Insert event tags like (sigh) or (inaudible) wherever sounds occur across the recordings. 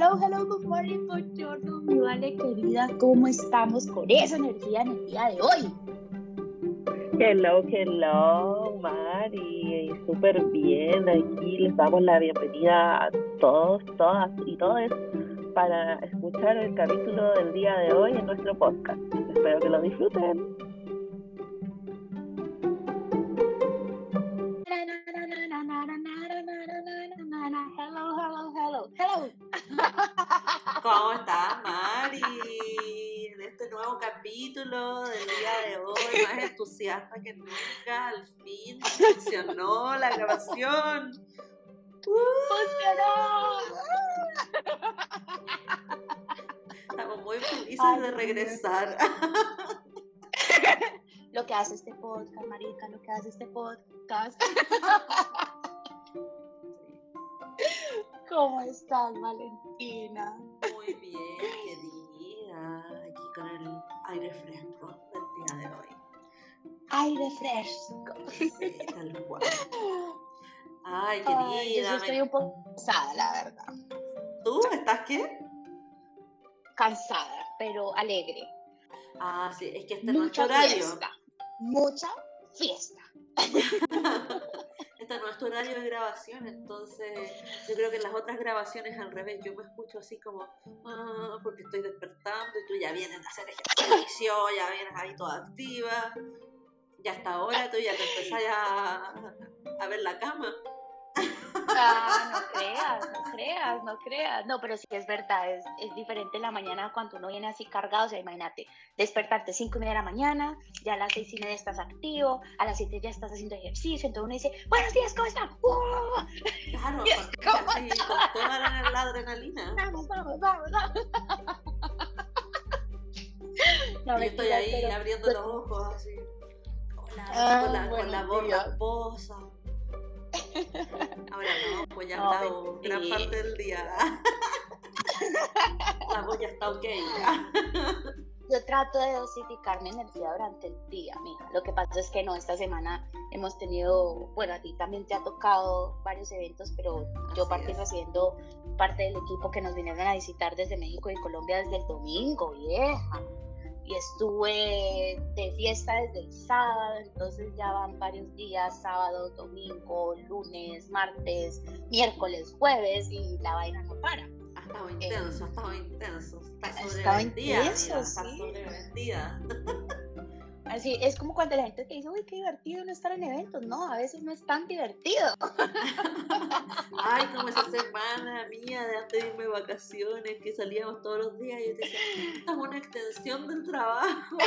Hello, hello, good morning, buongiorno, mi vale querida, ¿cómo estamos con esa energía en el día de hoy? Hello, hello, Mari, súper bien, aquí les damos la bienvenida a todos, todas y todos para escuchar el capítulo del día de hoy en nuestro podcast. Espero que lo disfruten. Entusiasta que nunca, al fin funcionó la grabación. ¡Funcionó! Estamos muy felices de regresar. (laughs) Lo que hace este podcast, marica, lo que hace este podcast. ¿Cómo estás, Valentina? Muy bien, querida. Aquí con el aire fresco Aire fresco. Sí, tal cual. Ay, Ay, yo querida. estoy me- un poco cansada, la verdad. ¿Tú estás qué? Cansada, pero alegre. Ah, sí, es que este no es tu Mucha horario. fiesta. Mucha fiesta. (laughs) Este no es tu horario de grabación, entonces yo creo que en las otras grabaciones al revés, yo me escucho así como, ah, porque estoy despertando y tú ya vienes a hacer ejercicio, ya vienes ahí toda activa, ya hasta ahora tú ya te empezás a, a ver la cama. Ah, no creas, no creas, no creas. No, pero sí es verdad, es, es diferente en la mañana cuando uno viene así cargado. O sea, imagínate, despertarte 5 y media de la mañana, ya a las 6 y media estás activo, a las 7 ya estás haciendo ejercicio. Entonces uno dice, buenos días, ¿cómo están? ¡Uh! Claro, (laughs) ¿cómo así, con toda la, la adrenalina. Vamos, vamos, vamos, vamos. No, Y yo estoy ahí pero- abriendo los ojos así, con la, Ah, con la, con la voz rasposa. Ahora no, pues ya (laughs) No, hablado gran parte del día. La voz ya está ok. ya. Yo trato de dosificar mi energía durante el día, mija. Lo que pasa es que no, esta semana hemos tenido, bueno, a ti también te ha tocado varios eventos, pero yo Así es. recibiendo parte del equipo que nos vinieron a visitar desde México y Colombia desde el domingo, vieja. Y estuve de fiesta desde el sábado, entonces ya van varios días, sábado, domingo, lunes, martes, miércoles, jueves, y la vaina no para. Ha estado intenso, ha estado intenso. Está sobrevendida, intenso, mira, está sí. sobrevendida. (laughs) Así es como cuando la gente te dice, uy, qué divertido no estar en eventos. No, a veces no es tan divertido. Ay, como esa semana mía de antes de irme de vacaciones, que salíamos todos los días y yo te decía, esta es una extensión del trabajo.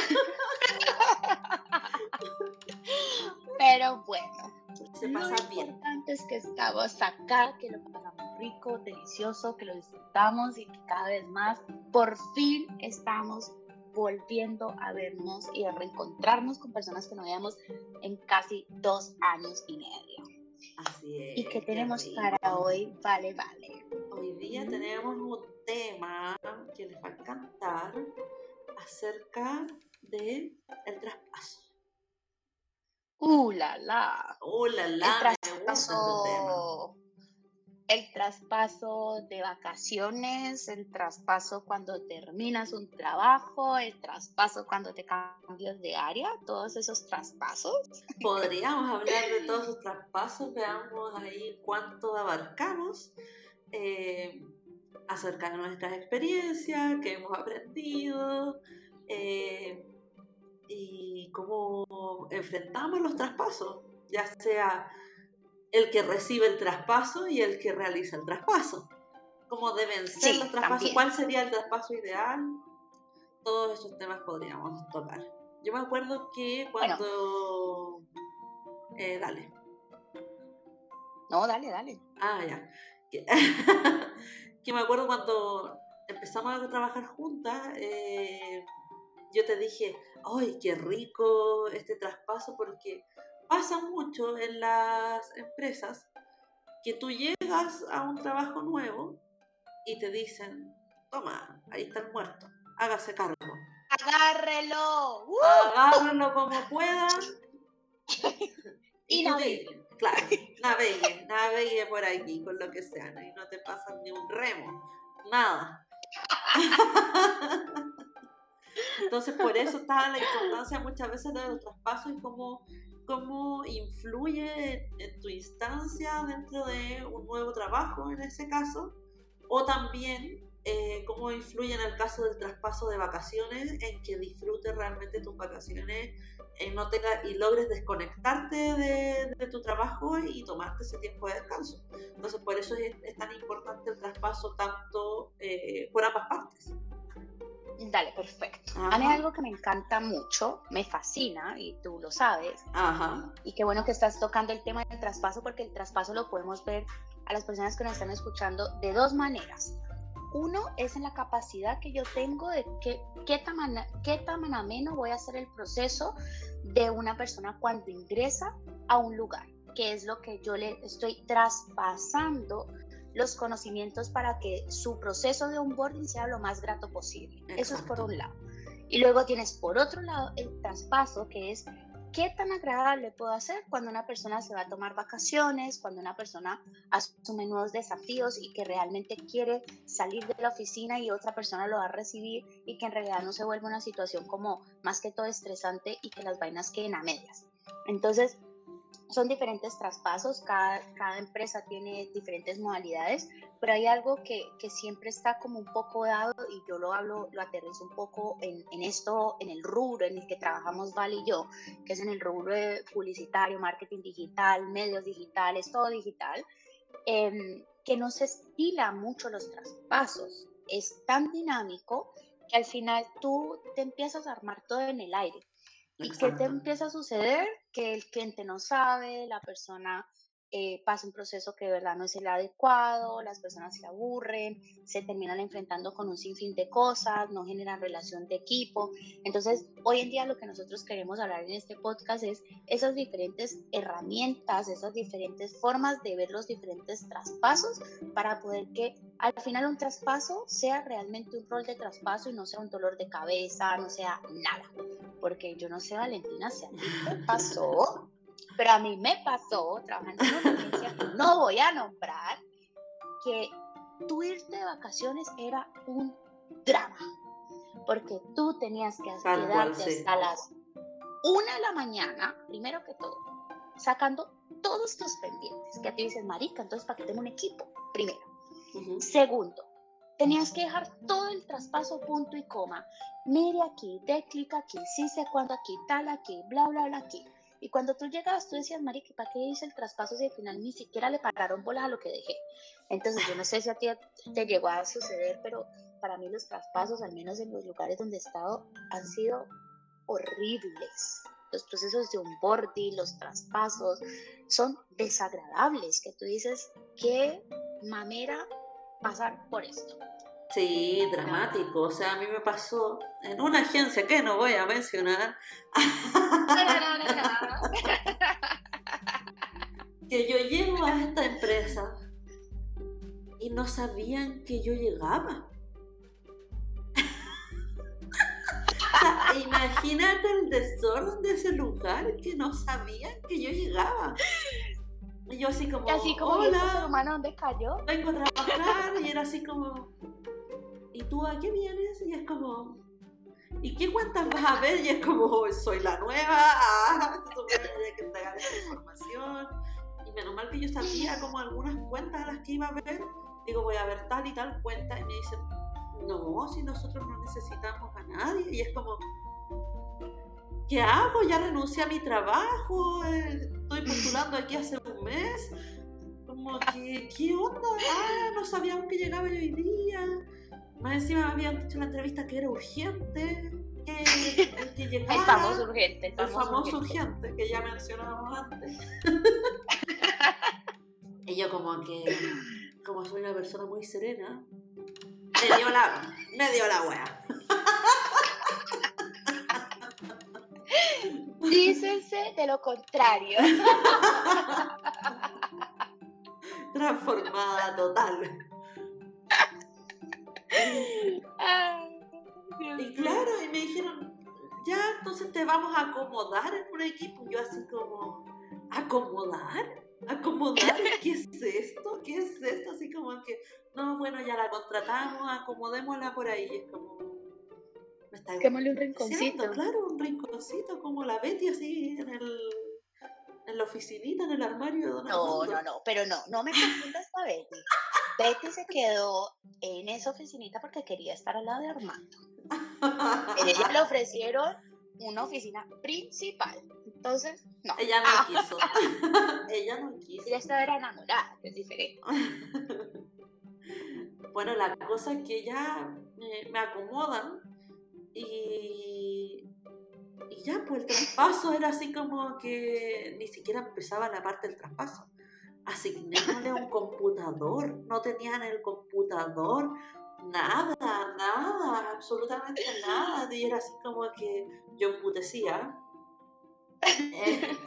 Pero bueno, Se lo bien. importante es que estamos acá, que lo pasamos rico, delicioso, que lo disfrutamos y que cada vez más, por fin, estamos volviendo a vernos y a reencontrarnos con personas que no veíamos en casi dos años y medio. Así es. ¿Y qué tenemos para hoy? Vale, vale. Hoy día tenemos un tema que les va a encantar acerca de el traspaso. ¡Uh, la, la! ¡Uh, la, el la! Me gusta este traspaso, el traspaso de vacaciones, el traspaso cuando terminas un trabajo, el traspaso cuando te cambias de área, todos esos traspasos. Podríamos (laughs) hablar de todos esos traspasos, veamos ahí cuánto abarcamos, eh, acerca de nuestras experiencias, qué hemos aprendido eh, y cómo enfrentamos los traspasos, ya sea el que recibe el traspaso y el que realiza el traspaso. ¿Cómo deben ser Sí, los traspasos? también. ¿Cuál sería el traspaso ideal? Todos esos temas podríamos tocar. Yo me acuerdo que Bueno. cuando... Eh, dale. No, dale, dale. Ah, ya. Que, (laughs) que me acuerdo cuando empezamos a trabajar juntas, eh, yo te dije, ¡ay, qué rico este traspaso! Porque pasa mucho en las empresas que tú llegas a un trabajo nuevo y te dicen, toma, ahí está el muerto, hágase cargo. Agárrelo. ¡Uh! Agárrenlo como puedan. Y tú navegue. te- Claro, navegue, navegue por aquí con lo que sea, ¿no? y no te pasan ni un remo. nada. (laughs) Entonces, por eso está la importancia muchas veces de los traspasos y cómo, cómo influye en tu instancia dentro de un nuevo trabajo, en ese caso, o también eh, cómo influye en el caso del traspaso de vacaciones, en que disfrutes realmente tus vacaciones en no tenga, y logres desconectarte de, de, tu trabajo y tomarte ese tiempo de descanso. Entonces, por eso es, es tan importante el traspaso tanto eh, por ambas partes. Dale, perfecto. A mí algo que me encanta mucho, me fascina, y tú lo sabes. Ajá. Y qué bueno que estás tocando el tema del traspaso, porque el traspaso lo podemos ver a las personas que nos están escuchando de dos maneras. Uno es en la capacidad que yo tengo de que, qué, tan, qué tan ameno voy a hacer el proceso de una persona cuando ingresa a un lugar, que es lo que yo le estoy traspasando los conocimientos para que su proceso de onboarding sea lo más grato posible. Exacto. Eso es por un lado. Y luego tienes por otro lado el traspaso, que es qué tan agradable puedo hacer cuando una persona se va a tomar vacaciones, cuando una persona asume nuevos desafíos y que realmente quiere salir de la oficina y otra persona lo va a recibir y que en realidad no se vuelve una situación como más que todo estresante y que las vainas queden a medias. Entonces, son diferentes traspasos, cada, cada, empresa tiene diferentes modalidades, pero hay algo que, que, siempre está como un poco dado y yo lo hablo, lo aterrizo un poco en, en, esto, en el rubro en el que trabajamos Val y yo, que es en el rubro publicitario, marketing digital, medios digitales, todo digital, eh, que no se estila mucho los traspasos, es tan dinámico que al final tú te empiezas a armar todo en el aire. ¿Y qué te empieza a suceder? Que el cliente no sabe, la persona eh, pasa un proceso que de verdad no es el adecuado, las personas se aburren, se terminan enfrentando con un sinfín de cosas, no generan relación de equipo. Entonces, hoy en día lo que nosotros queremos hablar en este podcast es esas diferentes herramientas, esas diferentes formas de ver los diferentes traspasos para poder que al final un traspaso sea realmente un rol de traspaso y no sea un dolor de cabeza, no sea nada. Porque yo no sé, Valentina, si a ti te pasó pero a mí me pasó, trabajando en una agencia que no voy a nombrar, que tú irte de vacaciones era un drama. Porque tú tenías que quedarte sí. hasta las una de la mañana, primero que todo, sacando todos tus pendientes. Que a ti dices, marica, entonces, ¿para qué tengo un equipo? Primero. Uh -huh. Segundo, tenías que dejar todo el traspaso punto y coma. Mire aquí, de clic aquí, sí sé cuándo aquí, tal aquí, bla, bla, bla aquí. Y cuando tú llegabas, tú decías, Marique, ¿para qué hice el traspaso si al final ni siquiera le pagaron bolas a lo que dejé? Entonces, yo no sé si a ti te llegó a suceder, pero para mí los traspasos, al menos en los lugares donde he estado, han sido horribles. Los procesos de onboarding, los traspasos, son desagradables, que tú dices, qué mamera pasar por esto. Sí, dramático. O sea, a mí me pasó en una agencia que no voy a mencionar. (laughs) que yo llego a esta empresa y no sabían que yo llegaba. o (laughs) sea, imagínate el desorden de ese lugar que no sabían que yo llegaba. Y yo así como, y así como hola, humano, ¿dónde cayó? Vengo a trabajar y era así como, ¿y tú a qué vienes? Y es como, ¿y qué cuentas vas a ver? Y es como, soy la nueva, (laughs) ah, que te esta información. Y menos mal que yo sabía como algunas cuentas a las que iba a ver. Digo, voy a ver tal y tal cuenta. Y me dicen, no, si nosotros no necesitamos a nadie. Y es como, ¿qué hago? Ya renuncié a mi trabajo, estoy postulando aquí hace un mes. Como que, ¿qué onda? Ah, no sabíamos que llegaba hoy día. Más encima me habían dicho en la entrevista que era urgente, que, que llegara. El famoso urgente. El famoso, el famoso urgente. urgente. que ya mencionábamos antes. (laughs) y yo como que, como soy una persona muy serena, me dio la, me dio la wea. (laughs) Dícense de lo contrario. (laughs) Transformada total. Ay, y claro, y me dijeron, ya, entonces te vamos a acomodar en un equipo. Yo así como, ¿acomodar? acomodar, (laughs) ¿qué es esto? ¿Qué es esto? Así como que, no, bueno, ya la contratamos, acomodémosla por ahí. Es como, me está un rinconcito. Claro, un rinconcito, como la Betty así en el en la oficinita, en el armario de No, no, no, pero no, no me confundas a Betty. Betty se quedó en esa oficinita porque quería estar al lado de Armando. Ella le ofrecieron una oficina principal. Entonces, no. Ella no ah. quiso. (laughs) ella no quiso. Ella estaba enamorada, que es diferente. (laughs) bueno, la cosa es que ya me acomodan y y ya, pues el traspaso era así como que ni siquiera empezaba la parte del traspaso. Asignémosle un computador, no tenían el computador, nada, nada, absolutamente nada. Y era así como que yo emputecía. Eh,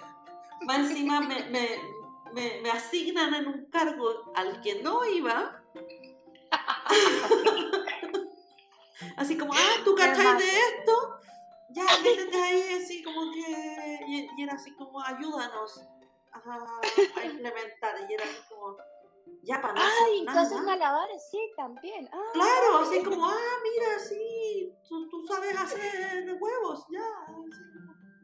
más encima me, me, me, me asignan en un cargo al que no iba. (laughs) Así como, ah, (laughs) tú cachai de esto, ya, (laughs) métete ahí, así como que. Y, era así como, ayúdanos a, implementar. Y era así como, ya para no Ay, entonces malabares, sí, también. Ah, claro, así como, ah, (laughs) mira, sí, tú, tú sabes hacer huevos, ya.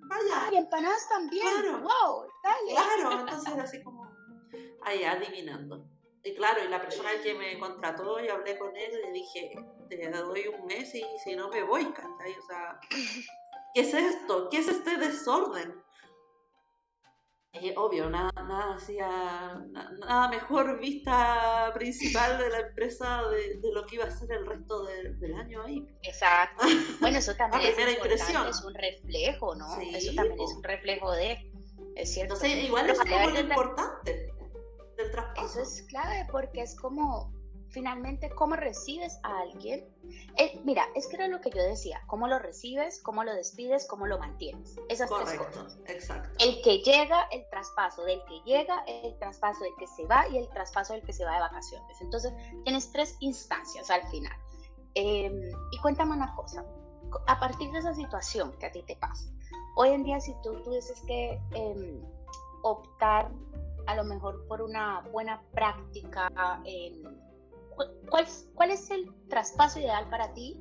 vaya. Y empanadas también. Claro. Wow, dale. Claro, entonces era así como, ahí adivinando. Y claro, y la persona que me contrató, yo hablé con él y le dije, te doy un mes y si no me voy, ¿cachai? O sea, (laughs) ¿qué es esto? ¿Qué es este desorden? obvio, nada, nada hacía, nada mejor vista principal de la empresa de, lo que iba a ser el resto del año ahí. Exacto. Bueno, eso (laughs) también es, impresión. es un reflejo, ¿no? eso también es un reflejo de, es cierto. Entonces, igual es como importante del traspaso. Eso es clave porque es como finalmente cómo recibes a alguien. Eh, mira, es que era lo que yo decía, cómo lo recibes, cómo lo despides, cómo lo mantienes. Esas tres cosas. Exacto. El que llega, el traspaso del que llega, el traspaso del que se va y el traspaso del que se va de vacaciones. Entonces, tienes tres instancias al final. Em, y cuéntame una cosa, a partir de esa situación que a ti te pasa, hoy en día si tú, tú dices que em, optar a lo mejor por una buena práctica en ¿Cuál, ¿Cuál es el traspaso ideal para ti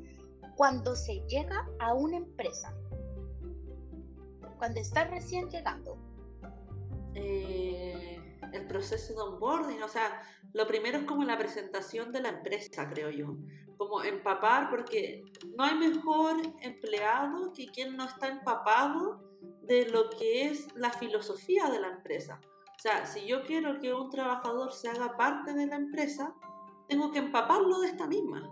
cuando se llega a una empresa? Cuando estás recién llegando. Eh, el proceso de onboarding, o sea, lo primero es como la presentación de la empresa, creo yo. Como empapar, porque no hay mejor empleado que quien no está empapado de lo que es la filosofía de la empresa. O sea, si yo quiero que un trabajador se haga parte de la empresa, tengo que empaparlo de esta misma.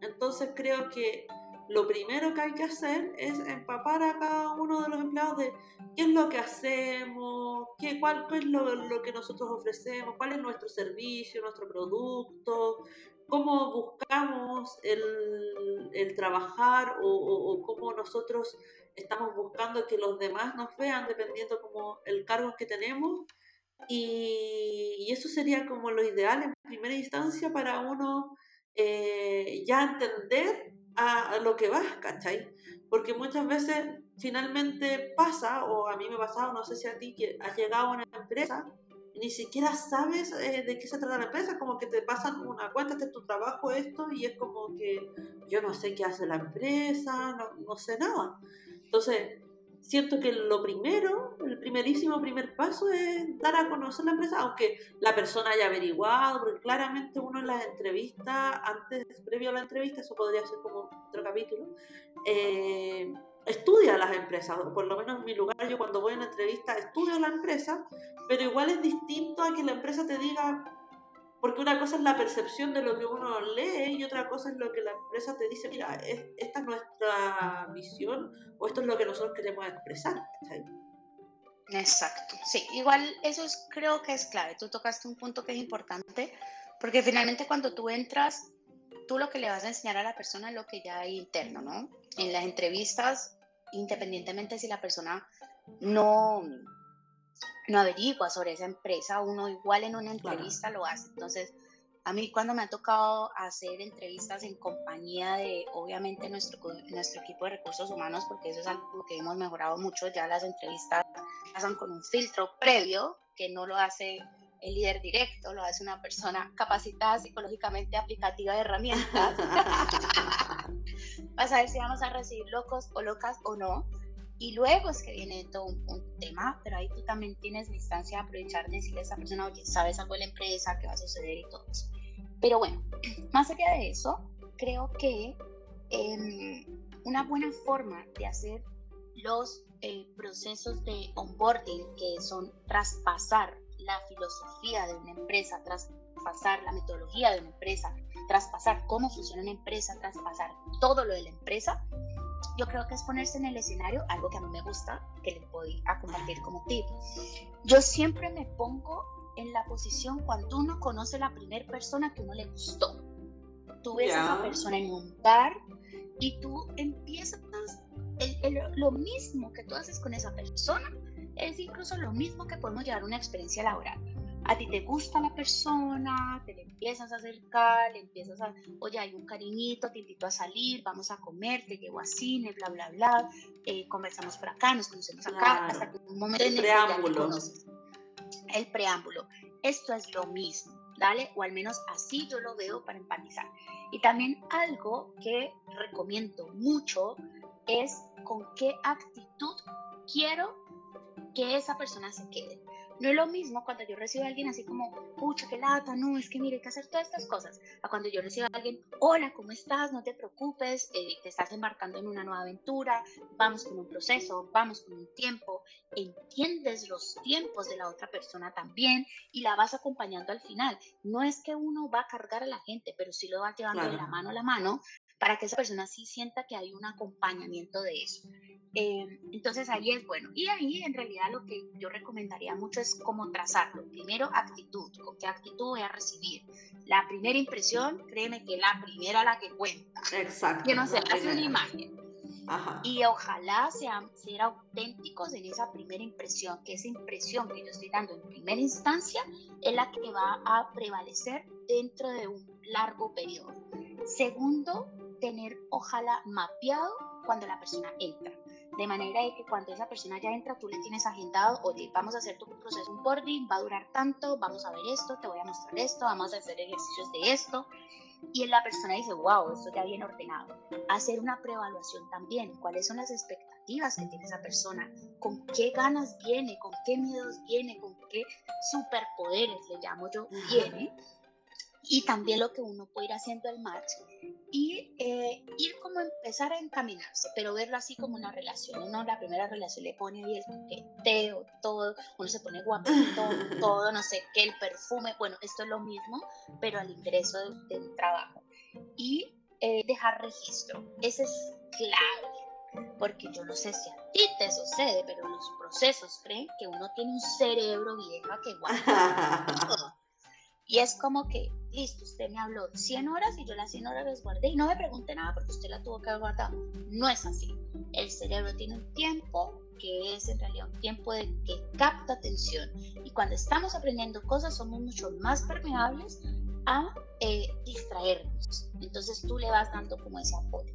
Entonces creo que lo primero que hay que hacer es empapar a cada uno de los empleados de qué es lo que hacemos, qué, cuál, es lo, que nosotros ofrecemos, cuál es nuestro servicio, nuestro producto, cómo buscamos el, el trabajar o, o, cómo nosotros estamos buscando que los demás nos vean dependiendo como el cargo que tenemos y, eso sería como lo ideal en primera instancia para uno eh, ya entender a, lo que vas, ¿cachai? Porque muchas veces finalmente pasa, o a mí me ha pasado, no sé si a ti, que has llegado a una empresa y ni siquiera sabes eh, de qué se trata la empresa, como que te pasan una cuenta, este es tu trabajo, esto, y es como que yo no sé qué hace la empresa, no, no sé nada. Entonces, siento que lo primero, el primerísimo primer paso es dar a conocer la empresa, aunque la persona haya averiguado, porque claramente uno en las entrevistas, antes, previo a la entrevista, eso podría ser como otro capítulo, eh, estudia las empresas, por lo menos en mi lugar, yo cuando voy a una entrevista estudio la empresa, pero igual es distinto a que la empresa te diga, porque una cosa es la percepción de lo que uno lee y otra cosa es lo que la empresa te dice, mira, esta es nuestra visión o esto es lo que nosotros queremos expresar. Exacto, sí, igual eso es, creo que es clave. Tú tocaste un punto que es importante porque finalmente cuando tú entras, tú lo que le vas a enseñar a la persona es lo que ya hay interno, ¿no? En las entrevistas, independientemente si la persona no no averigua sobre esa empresa, uno igual en una entrevista lo hace. Entonces, a mí cuando me ha tocado hacer entrevistas en compañía de, obviamente, nuestro, nuestro equipo de recursos humanos, porque eso es algo que hemos mejorado mucho, ya las entrevistas pasan con un filtro previo, que no lo hace el líder directo, lo hace una persona capacitada psicológicamente aplicativa de herramientas. Vas a ver si vamos a recibir locos o locas o no. Y luego es que viene todo un, tema, pero ahí tú también tienes la instancia de aprovechar de decirle a esa persona, oye, sabes algo de la empresa, qué va a suceder y todo eso. Pero bueno, (clears throat) más allá de eso, creo que em, una buena forma de hacer los eh, procesos de onboarding, que son traspasar la filosofía de una empresa, traspasar la metodología de una empresa, traspasar cómo funciona una empresa, traspasar todo lo de la empresa, yo creo que es ponerse en el escenario, algo que a mí me gusta, que les voy a compartir como tip. Yo siempre me pongo en la posición cuando uno conoce la primera persona que uno le gustó. Tú ves a esa persona en un bar y tú empiezas lo mismo que tú haces con esa persona, es incluso lo mismo que podemos llevar una experiencia laboral. A ti te gusta la persona, te le empiezas a acercar, le empiezas a, oye, hay un cariñito, te invito a salir, vamos a comer, te llevo a cine, bla, bla, bla, eh, conversamos por acá, nos conocemos acá, hasta que un momento el en preámbulo. El preámbulo. Esto es lo mismo, ¿vale? O al menos así yo lo veo para empatizar. Y también algo que recomiendo mucho es con qué actitud quiero que esa persona se quede. No es lo mismo cuando yo recibo a alguien así como, pucha, qué lata, no, es que mire, hay que hacer todas estas cosas, a cuando yo recibo a alguien, hola, ¿cómo estás? No te preocupes, eh, te estás embarcando en una nueva aventura, vamos con un proceso, vamos con un tiempo, entiendes los tiempos de la otra persona también y la vas acompañando al final. No es que uno va a cargar a la gente, pero sí lo va llevando de la mano a la mano para que esa persona sí sienta que hay un acompañamiento de eso. Eh, entonces ahí es bueno. Y ahí en realidad lo que yo recomendaría mucho es cómo trazarlo. Primero, actitud. ¿Con qué actitud voy a recibir? La primera impresión, créeme que la primera la que cuenta. Exacto. Que no se hace una imagen. Y ojalá sean ser auténticos en esa primera impresión, que esa impresión que yo estoy dando en primera instancia es la que va a prevalecer dentro de un largo periodo. Segundo, tener ojalá mapeado cuando la persona entra. De manera de que cuando esa persona ya entra, tú le tienes agendado, oye, vamos a hacer tu proceso onboarding, va a durar tanto, vamos a ver esto, te voy a mostrar esto, vamos a hacer ejercicios de esto. Y la persona dice, wow, esto ya viene ordenado. Hacer una preevaluación también, cuáles son las expectativas que tiene esa persona, con qué ganas viene, con qué miedos viene, con qué superpoderes, le llamo yo, viene y también lo que uno puede ir haciendo el match y eh, ir como empezar a encaminarse, pero verlo así como una relación. Uno la primera relación le pone ahí el coqueteo, todo, uno se pone guapito, (laughs) todo, no sé qué, el perfume, bueno, esto es lo mismo, pero al ingreso del trabajo. Y eh, dejar registro, ese es clave, porque yo no sé si a ti te sucede, pero los procesos creen que uno tiene un cerebro viejo que guarda (laughs) todo. Y es como que, listo, usted me habló 100 horas y yo las 100 horas las guardé y no me pregunte nada porque usted la tuvo que haber guardado. No es así. El cerebro tiene un tiempo que es en realidad un tiempo de que capta atención. Y cuando estamos aprendiendo cosas somos mucho más permeables a eh, distraernos. Entonces tú le vas dando como ese apoyo.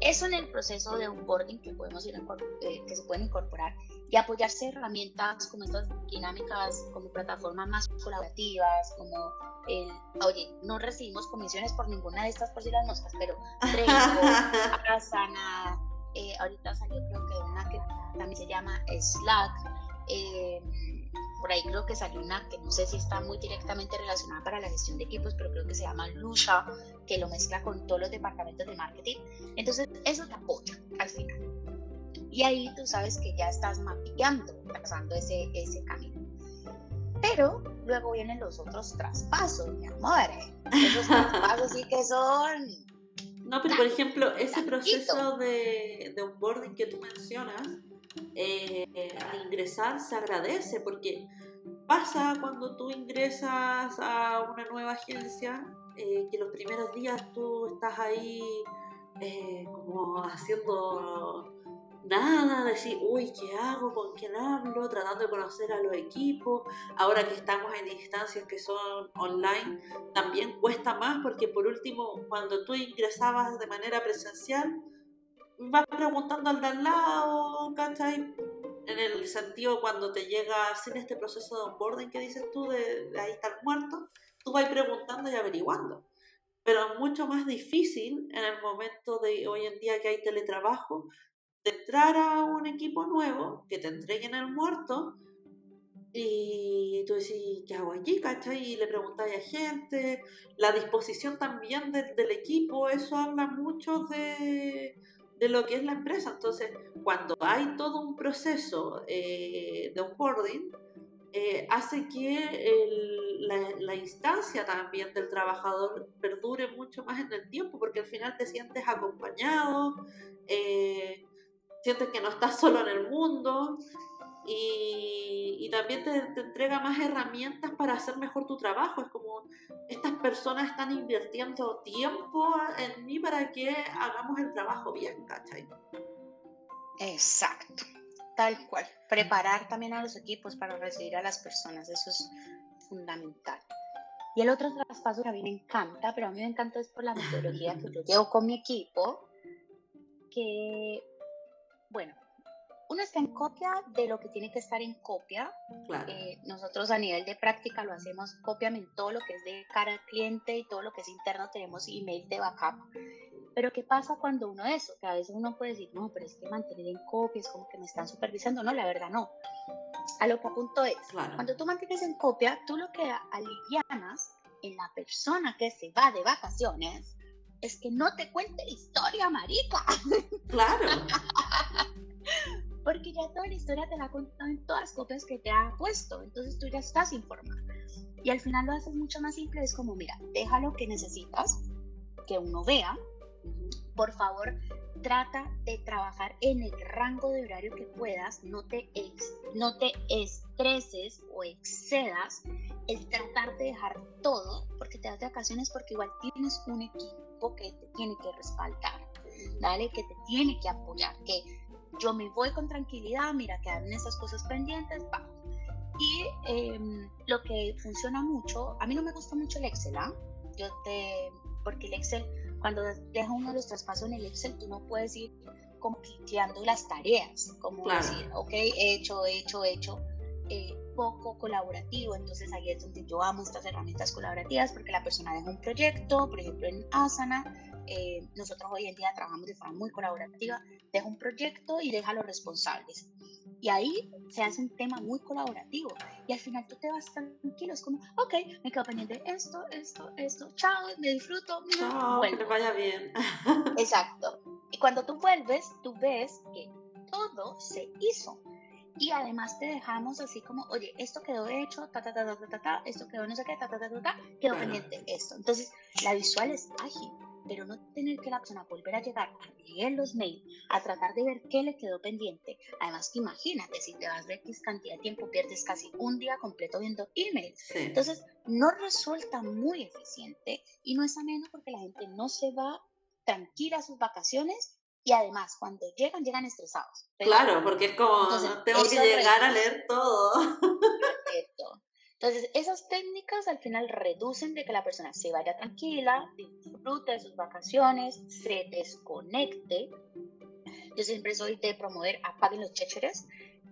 Eso en el proceso de onboarding que, podemos ir eh, que se pueden incorporar y apoyarse herramientas como estas dinámicas, como plataformas más colaborativas, como el, oye, no recibimos comisiones por ninguna de estas por si las moscas, pero (laughs) Trello, Asana, eh, ahorita salió creo que una que también se llama Slack, eh, por ahí creo que salió una que no sé si está muy directamente relacionada para la gestión de equipos, pero creo que se llama Lusha, que lo mezcla con todos los departamentos de marketing. Entonces, eso te apoya al final. Y ahí tú sabes que ya estás mapeando, trazando ese, ese camino. Pero luego vienen los otros traspasos, mi amor. Esos traspasos sí que son... No, pero por ejemplo, ese proceso de, de onboarding que tú mencionas, eh, al ingresar se agradece porque pasa cuando tú ingresas a una nueva agencia eh, que los primeros días tú estás ahí eh, como haciendo nada, decir, uy, ¿qué hago? ¿Con quién hablo? Tratando de conocer a los equipos. Ahora que estamos en instancias que son online, también cuesta más porque por último, cuando tú ingresabas de manera presencial, vas preguntando al de al lado, ¿cachai? en el sentido cuando te llega sin este proceso de onboarding que dices tú, de, ahí estar muerto, tú vas preguntando y averiguando. Pero es mucho más difícil en el momento de hoy en día que hay teletrabajo, de entrar a un equipo nuevo, que te entreguen el muerto, y tú decís, ¿qué hago allí? ¿cachai? Y le preguntáis a gente, la disposición también del equipo, eso habla mucho de, de lo que es la empresa. Entonces, cuando hay todo un proceso eh, de onboarding, eh, hace que la, instancia también del trabajador perdure mucho más en el tiempo, porque al final te sientes acompañado, eh, sientes que no estás solo en el mundo y, también te, te, entrega más herramientas para hacer mejor tu trabajo. Es como estas personas están invirtiendo tiempo en mí para que hagamos el trabajo bien, ¿cachai? Exacto, tal cual. Preparar también a los equipos para recibir a las personas, eso es fundamental. Y el otro traspaso que a mí me encanta, pero a mí me encanta es por la metodología que yo llevo con mi equipo, que, bueno, uno está en copia de lo que tiene que estar en copia. Claro. Eh, nosotros a nivel de práctica lo hacemos copiame en todo lo que es de cara al cliente y todo lo que es interno tenemos email de backup. Pero ¿qué pasa cuando uno eso? Que a veces uno puede decir, no, pero es que mantener en copia es como que me están supervisando. No, la verdad no. A lo que apunto es, Claro. cuando tú mantienes en copia, tú lo que alivianas en la persona que se va de vacaciones es que no te cuente la historia, marica. Claro. (laughs) porque ya toda la historia te la ha contado en todas las copias que te ha puesto, entonces tú ya estás informado. Y al final lo haces mucho más simple, es como, mira, deja lo que necesitas, que uno vea, por favor, trata de trabajar en el rango de horario que puedas, no te, ex, no te estreses o excedas el tratar de dejar todo, porque te das de vacaciones, porque igual tienes un equipo que te tiene que respaldar, ¿vale? Que te tiene que apoyar, que yo me voy con tranquilidad, mira, quedan esas cosas pendientes, va. Y eh, lo que funciona mucho, a mí no me gusta mucho el Excel, ¿ah? Yo te, porque el Excel, cuando deja uno de los traspasos en el Excel, tú no puedes ir como las tareas, como Claro. decir, ok, hecho, hecho, hecho, eh, poco colaborativo, entonces ahí es donde yo amo estas herramientas colaborativas porque la persona deja un proyecto, por ejemplo en Asana, eh, nosotros hoy en día trabajamos de forma muy colaborativa, deja un proyecto y deja a los responsables. Y ahí se hace un tema muy colaborativo. Y al final tú te vas tranquilo, es como, ok, me quedo pendiente de esto, esto, esto, chao, me disfruto, Chao, que te vaya bien. (laughs) Exacto. Y cuando tú vuelves, tú ves que todo se hizo. Y además te dejamos así como, oye, esto quedó hecho, ta, ta, ta, ta, ta, ta, esto quedó no sé qué, ta, ta, ta, ta, ta, quedó Claro. pendiente esto. Entonces, la visual es ágil, pero no tener que la persona volver a llegar a leer los mails, a tratar de ver qué le quedó pendiente. Además, que imagínate, si te vas de X cantidad de tiempo, pierdes casi un día completo viendo emails. Sí. Entonces, no resulta muy eficiente y no es ameno porque la gente no se va tranquila a sus vacaciones y además cuando llegan, llegan estresados. Pero Claro, porque es como, Entonces, tengo que llegar a leer todo. perfecto. Entonces, esas técnicas al final reducen de que la persona se vaya tranquila, disfrute de sus vacaciones, se desconecte. Yo siempre soy de promover apaguen los chécheres.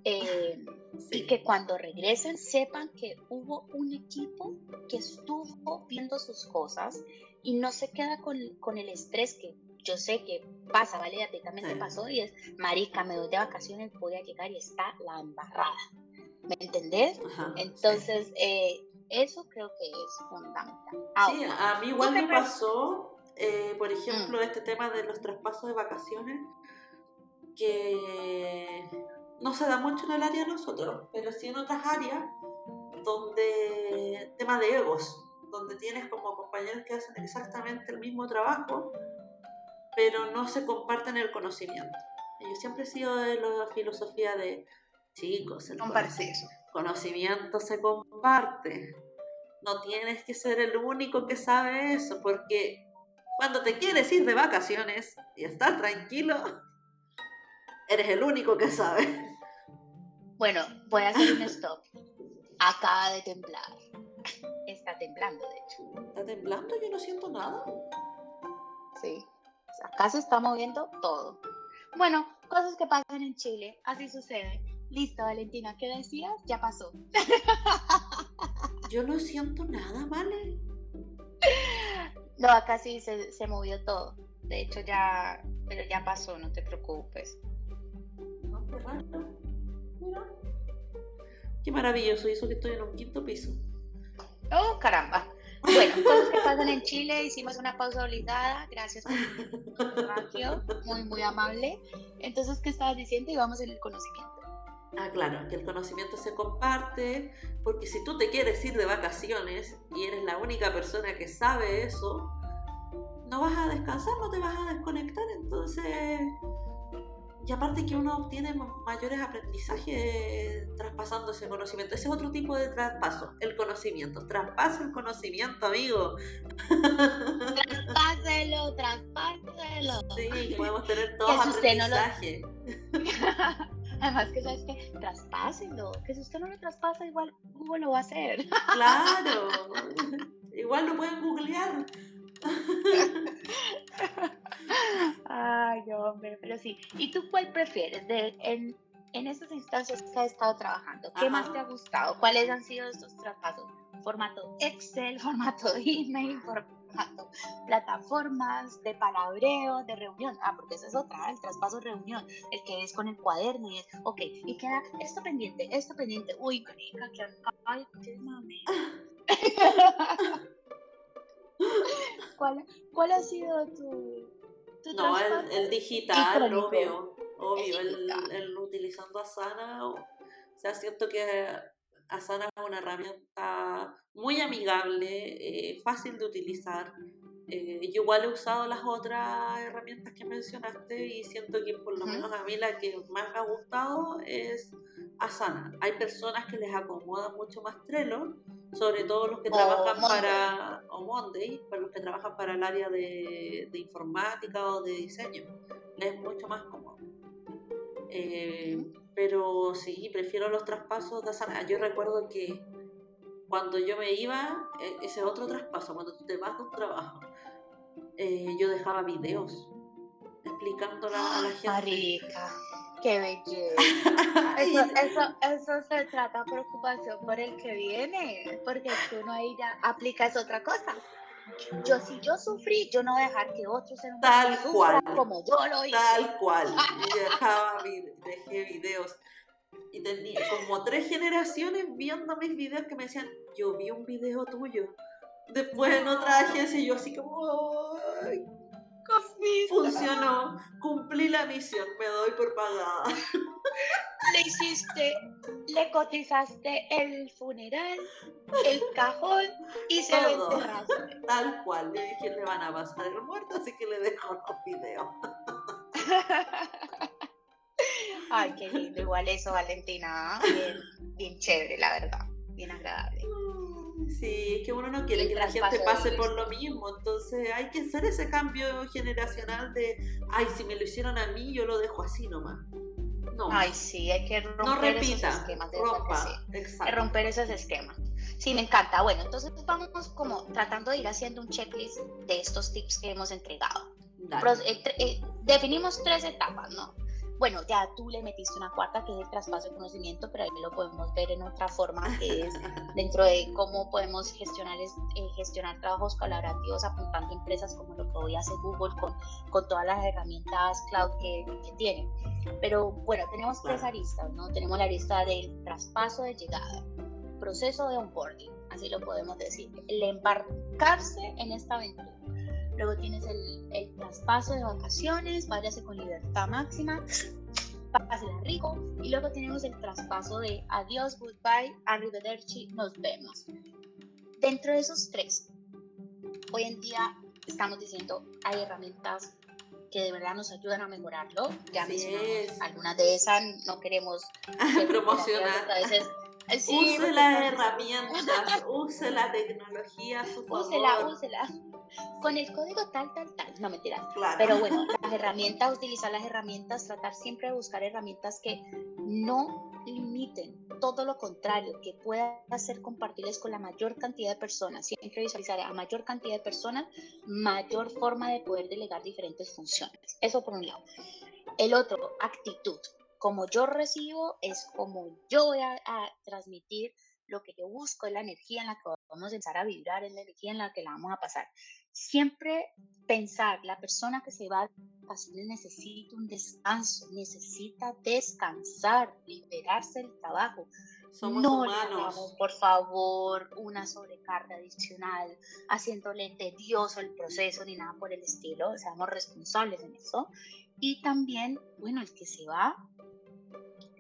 eh, y que cuando regresen sepan que hubo un equipo que estuvo viendo sus cosas y no se queda con, con el estrés que yo sé que pasa, ¿vale? A ti también te pasó y es, marica, me voy de vacaciones, voy a llegar y está la embarrada. ¿Me entendés? Ajá, sí. Entonces, eh, eso creo que es fundamental. Sí, Ahora, a mí igual ¿tú qué me pasó, eh, por Mm. ejemplo, este tema de los traspasos de vacaciones, que no se da mucho en el área de nosotros, pero sí en otras áreas, donde tema de egos, donde tienes como compañeros que hacen exactamente el mismo trabajo, pero no se comparten el conocimiento. Yo siempre he sido de la filosofía de chicos, el Compartir. conoci- conocimiento se comparte. No tienes que ser el único que sabe eso, porque cuando te quieres ir de vacaciones y estar tranquilo, (laughs) eres el único que sabe. bueno, voy a hacer un stop. Acaba de temblar. Está temblando, de hecho. ¿Está temblando? Yo no siento nada. Sí. Acá se está moviendo todo. Bueno, cosas que pasan en Chile, así sucede. Listo, Valentina, ¿qué decías? Ya pasó. Yo no siento nada, ¿vale? No, acá sí se, se movió todo. De hecho, ya, pero ya pasó, no te preocupes. No, qué raro. Mira. Qué maravilloso, eso que estoy en un quinto piso. Oh, caramba. Bueno, cosas que pasan en Chile, hicimos una pausa obligada, gracias por muy, muy amable. Entonces, ¿qué estabas diciendo? Y vamos en el conocimiento. Ah, claro, que el conocimiento se comparte, porque si tú te quieres ir de vacaciones y eres la única persona que sabe eso, no vas a descansar, no te vas a desconectar, entonces... Y aparte que uno obtiene ma- mayores aprendizajes traspasando ese conocimiento. Ese es otro tipo de traspaso, el conocimiento. Traspaso el conocimiento, amigo. Traspáselo, traspáselo. Sí, podemos tener todos si usted no lo- aprendizaje. (laughs) Además que sabes que traspáselo, que si usted no lo traspasa, igual Google lo va a hacer. Claro. (laughs) Igual lo pueden googlear. Ay, hombre, pero sí. ¿Y tú cuál prefieres de, en, en estas instancias que has estado trabajando? ¿Qué Ajá. más te ha gustado? ¿Cuáles han sido estos traspasos? Formato Excel, (laughs) formato email, formato plataformas de palabreo, de reunión. Ah, porque esa es otra, el traspaso reunión, el que es con el cuaderno y es, ok, y queda esto pendiente, esto pendiente. Uy, marica, que ay, qué mame. (laughs) ¿Cuál, ¿Cuál ha sido tu, tu No, el, digital, Icónico. obvio. Obvio, el, digital. el utilizando Asana. O, o sea, siento que Asana es una herramienta muy amigable, eh, fácil de utilizar. Eh, yo igual he usado las otras herramientas que mencionaste y siento que por lo menos a mí la que más me ha gustado es Asana. Hay personas que les acomoda mucho más Trello, sobre todo los que O trabajan Monday. para o Monday, para los que trabajan para el área de, de informática o de diseño. Les es mucho más cómodo. Eh, pero sí, prefiero los traspasos de Asana. Yo recuerdo que cuando yo me iba, e- ese es otro traspaso, cuando tú te vas de un trabajo, eh, yo dejaba videos explicándole a la gente. Marica, qué belleza. (laughs) Eso, eso, eso se trata preocupación por el que viene, porque tú no ahí ya aplicas otra cosa. Yo, si yo sufrí, yo no voy a dejar que otros seres Tal cual. como yo lo hice. Tal cual. (laughs) Dejaba, dejé videos. Y tenía como tres generaciones viendo mis videos que me decían, yo vi un video tuyo. Después en otra agencia yo así como, "Ay, funcionó, cumplí la misión, me doy por pagada. Le hiciste, le cotizaste el funeral, el cajón y se lo Todo. enterraste. Tal cual. Yo dije, le van a pasar el muerto, así que le dejo los videos. (laughs) Ay, qué lindo. Igual eso, Valentina. Bien, bien chévere, la verdad. Bien agradable. Sí, es que uno no quiere que la gente pase por lo mismo, entonces hay que hacer ese cambio generacional de, ay, si me lo hicieron a mí, yo lo dejo así nomás. No, Ay, sí, hay que romper no esos repita, esquemas. De verdad que sí. Hay que exacto. romper esos esquemas. Sí, me encanta. Bueno, entonces vamos como tratando de ir haciendo un checklist de estos tips que hemos entregado. Dale. Eh, eh, definimos tres etapas, ¿no? Bueno, ya tú le metiste una cuarta que es el traspaso de conocimiento, pero ahí lo podemos ver en otra forma, que es (laughs) dentro de cómo podemos gestionar, es- eh, gestionar trabajos colaborativos apuntando empresas como lo que hoy hace Google con, con todas las herramientas cloud que, que tiene. Pero bueno, tenemos tres aristas, ¿no? Tenemos la arista del traspaso de llegada, proceso de onboarding, así lo podemos decir, el embarcarse en esta aventura. Luego tienes el traspaso de vacaciones, váyase con libertad máxima, pásela rico. Y luego tenemos el traspaso de adiós, goodbye, arrivederci, nos vemos. Dentro de esos tres, hoy en día estamos diciendo, hay herramientas que de verdad nos ayudan a mejorarlo. Ya Así mencionamos es. algunas de esas, no queremos (laughs) Promocionar. A veces, sí, use las herramientas, use la tecnología a su favor. Úsela, úsela. Con el código tal, tal, tal. No mentiras. Claro. Pero bueno, las herramientas, utilizar las herramientas, tratar siempre de buscar herramientas que no limiten, todo lo contrario, que puedan ser compartibles con la mayor cantidad de personas. Siempre visualizar a mayor cantidad de personas, mayor forma de poder delegar diferentes funciones. Eso por un lado. El otro, actitud. Como yo recibo es como yo voy a, a transmitir lo que yo busco, es la energía en la que vamos a empezar a vibrar, es la energía en la que la vamos a pasar. Siempre pensar, la persona que se va a vacaciones necesita un descanso, necesita descansar, liberarse del trabajo. Somos no le humanos. hagamos, por favor, una sobrecarga adicional, haciéndole tedioso el proceso ni nada por el estilo, seamos responsables en eso. Y también, bueno, el que se va,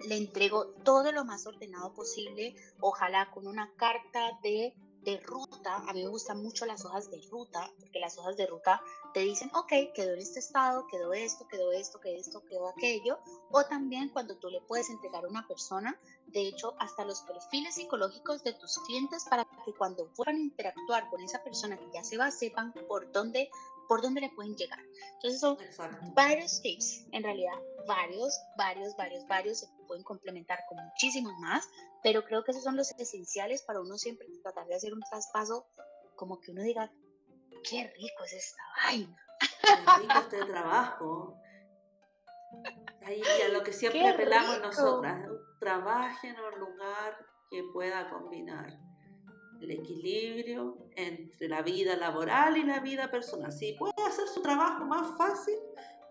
le entrego todo lo más ordenado posible, ojalá con una carta de, de ruta. A mí me gustan mucho las hojas de ruta, porque las hojas de ruta te dicen, ok, quedó en este estado, quedó esto, quedó esto, quedó esto, quedó aquello. O también cuando tú le puedes entregar a una persona, de hecho, hasta los perfiles psicológicos de tus clientes para que cuando puedan interactuar con esa persona que ya se va, sepan por dónde, por dónde le pueden llegar. Entonces son Exacto. varios tips, en realidad varios, varios, varios, varios, pueden complementar con muchísimos más, pero creo que esos son los esenciales para uno siempre tratar de hacer un traspaso como que uno diga, qué rico es esta vaina. Qué rico este trabajo. Ahí a lo que siempre apelamos nosotras, trabaje en un lugar que pueda combinar el equilibrio entre la vida laboral y la vida personal. Si puede hacer su trabajo más fácil,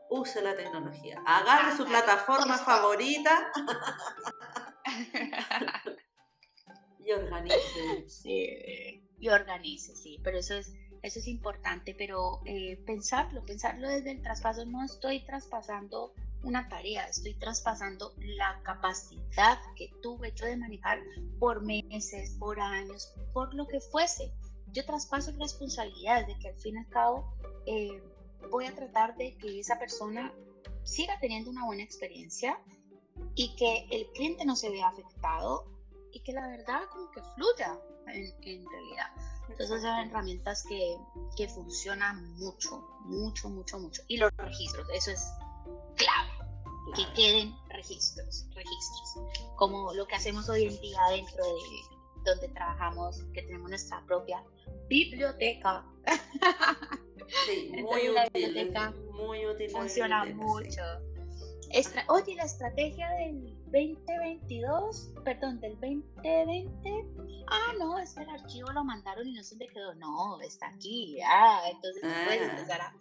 use la tecnología. Agarre su plataforma (laughs) favorita (laughs) y organice. Sí, y organice, sí, pero eso es, eso es importante, pero eh, pensarlo, pensarlo desde el traspaso, no estoy traspasando una tarea, estoy traspasando la capacidad que tuve yo de manejar por meses, por años, por lo que fuese. Yo traspaso responsabilidades de que al fin y al cabo eh, voy a tratar de que esa persona siga teniendo una buena experiencia y que el cliente no se vea afectado y que la verdad como que fluya en, en realidad. Entonces son herramientas que, que funcionan mucho, mucho, mucho, mucho. Y los registros, eso es clave, que queden registros, registros, como lo que hacemos hoy en día dentro de donde trabajamos, que tenemos nuestra propia biblioteca. (laughs) Sí, (laughs) muy Entonces, la útil. biblioteca Muy útil. Funciona biblioteca, sí. mucho. Estra- Oye, la estrategia del 2022, perdón, del 2020, ah, no, es que el archivo lo mandaron y no sé dónde quedó. No, está aquí, ah, entonces puedes Ah. empezar a,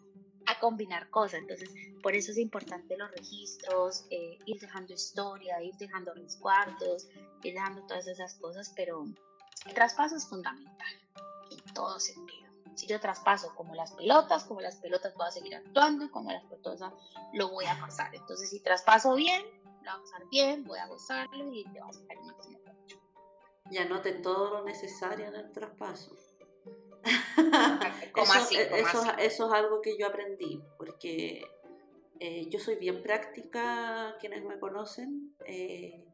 a combinar cosas. Entonces, por eso es importante los registros, eh, ir dejando historia, ir dejando resguardos, ir dejando todas esas cosas, pero el traspaso es fundamental en todo sentido. Si yo traspaso como las pelotas, como las pelotas voy a seguir actuando, como las pelotas lo voy a pasar. Entonces, si traspaso bien, lo voy a pasar bien, voy a gozarlo y te vas a sacar el máximo provecho. Y anote todo lo necesario en el traspaso. ¿Cómo eso, así? eh, ¿Cómo eso, eso es algo que yo aprendí, porque eh, yo soy bien práctica, quienes me conocen, eh,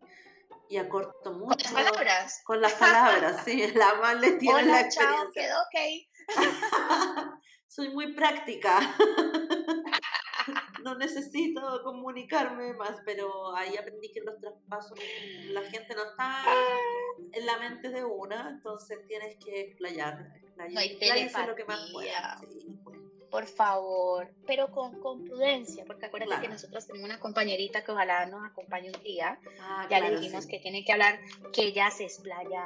y acorto Con mucho las palabras. con las palabras, (laughs) sí, la más les tiene la Hola, chao, experiencia. quedó ok. (laughs) soy muy práctica. (laughs) no necesito comunicarme más, pero ahí aprendí que los traspasos la gente no está en la mente de una, entonces tienes que explayar, explayar, expláyese lo que más puedas. Sí, pues. Por favor, pero con, con prudencia, porque acuérdate que Claro. nosotros tenemos una compañerita que ojalá nos acompañe un día. Ah, Ya claro, le dijimos sí. que tiene que hablar, que ella se explaya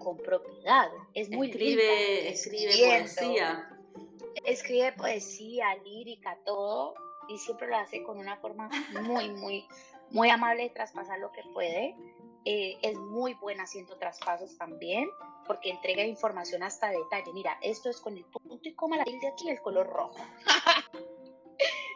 con propiedad. Es muy escribe, escribe poesía. escribe poesía, lírica, todo, y siempre lo hace con una forma muy, muy, muy amable de traspasar lo que puede. Eh, es muy buena haciendo traspasos también, porque entrega información hasta detalle. Mira, esto es con el punto y coma la tilde aquí el color rojo. (laughs)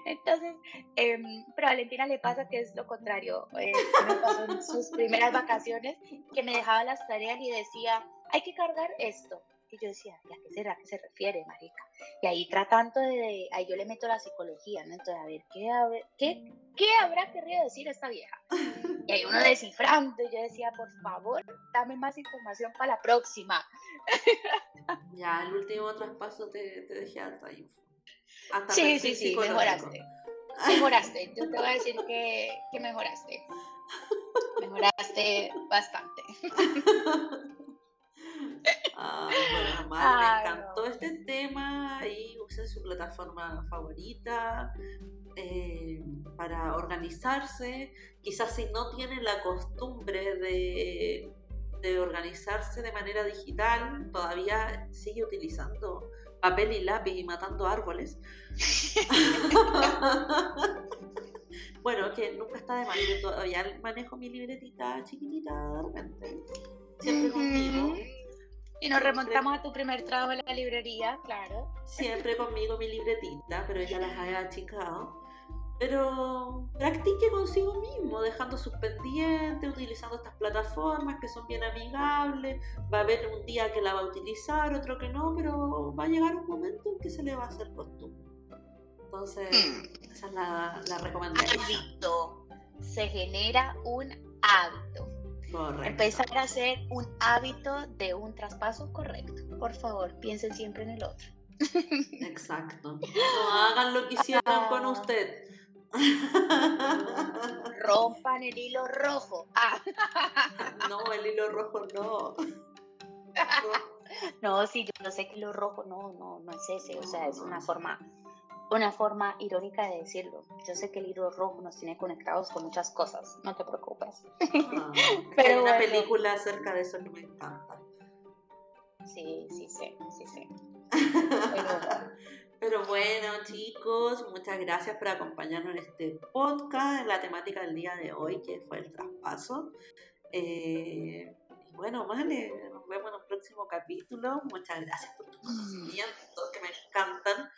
Entonces, em, pero a Valentina le pasa que es lo contrario. Eh, me pasó en sus primeras vacaciones que me dejaba las tareas y decía, hay que cargar esto. Y yo decía, ¿y a qué será que se refiere, marica? Y ahí tratando de, ahí yo le meto la psicología, ¿no? Entonces, a ver, ¿qué, hab- qué, habrá querido decir esta vieja? Y ahí uno descifrando, y yo decía, por favor, dame más información para la próxima. Ya, el último traspaso te, dejé alta info. Hasta Sí, sí, sí, mejoraste. Mejoraste, (laughs) yo te voy a decir que, que mejoraste. Mejoraste bastante. Ay, (laughs) bueno, Mari, me encantó no. este tema y use desde su plataforma favorita, eh, para organizarse. Quizás si no tienen la costumbre de, de organizarse de manera digital, todavía sigue utilizando papel y lápiz y matando árboles. (laughs) bueno, que nunca está de más. Yo todavía manejo mi libretita chiquitita de repente. Siempre conmigo. Y nos remontamos a tu primer trabajo en la librería, claro. Siempre conmigo mi libretita, pero ella las ha achicado. Pero practique consigo mismo, dejando sus pendientes, utilizando estas plataformas que son bien amigables. Va a haber un día que la va a utilizar, otro que no, pero va a llegar un momento en que se le va a hacer costumbre. Entonces, hmm. esa es la, la recomendación. Hábito. Se genera un hábito. Correcto. Empezar a hacer un hábito de un traspaso correcto. Por favor, piensen siempre en el otro. (laughs) Exacto. No hagan lo que hicieron con usted. Rompan el hilo rojo. Ah. No, el hilo rojo no. No, sí, yo sé que el hilo rojo no, no, no es ese. O sea, es una forma una forma irónica de decirlo. Yo sé que el hilo rojo nos tiene conectados con muchas cosas, no te preocupes. Ah, Pero hay una película acerca de eso que me encanta. Sí, sí, sí, sí, sí. (laughs) Pero, bueno, chicos, muchas gracias por acompañarnos en este podcast, en la temática del día de hoy, que fue el traspaso. Eh, y bueno, vale, nos vemos en un próximo capítulo. Muchas gracias por tus conocimientos, que me encantan.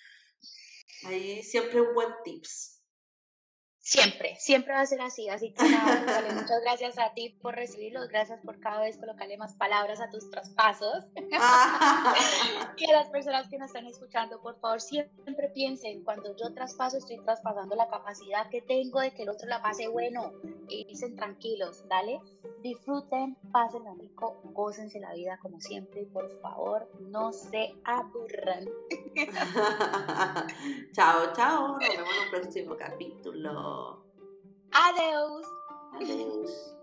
Ahí siempre un buen tips. Siempre, siempre va a ser así. Así que nada, muchas gracias a ti por recibirlos. Gracias por cada vez colocarle más palabras a tus traspasos. (laughs) y a las personas que nos están escuchando, por favor, siempre piensen, cuando yo traspaso, estoy traspasando la capacidad que tengo de que el otro la pase bueno. Y dicen tranquilos, dale, disfruten, pasen rico, gócense la vida como siempre. Y por favor, no se aburran. (laughs) chao, chao. Nos vemos en un próximo capítulo. Adeus. Adeus.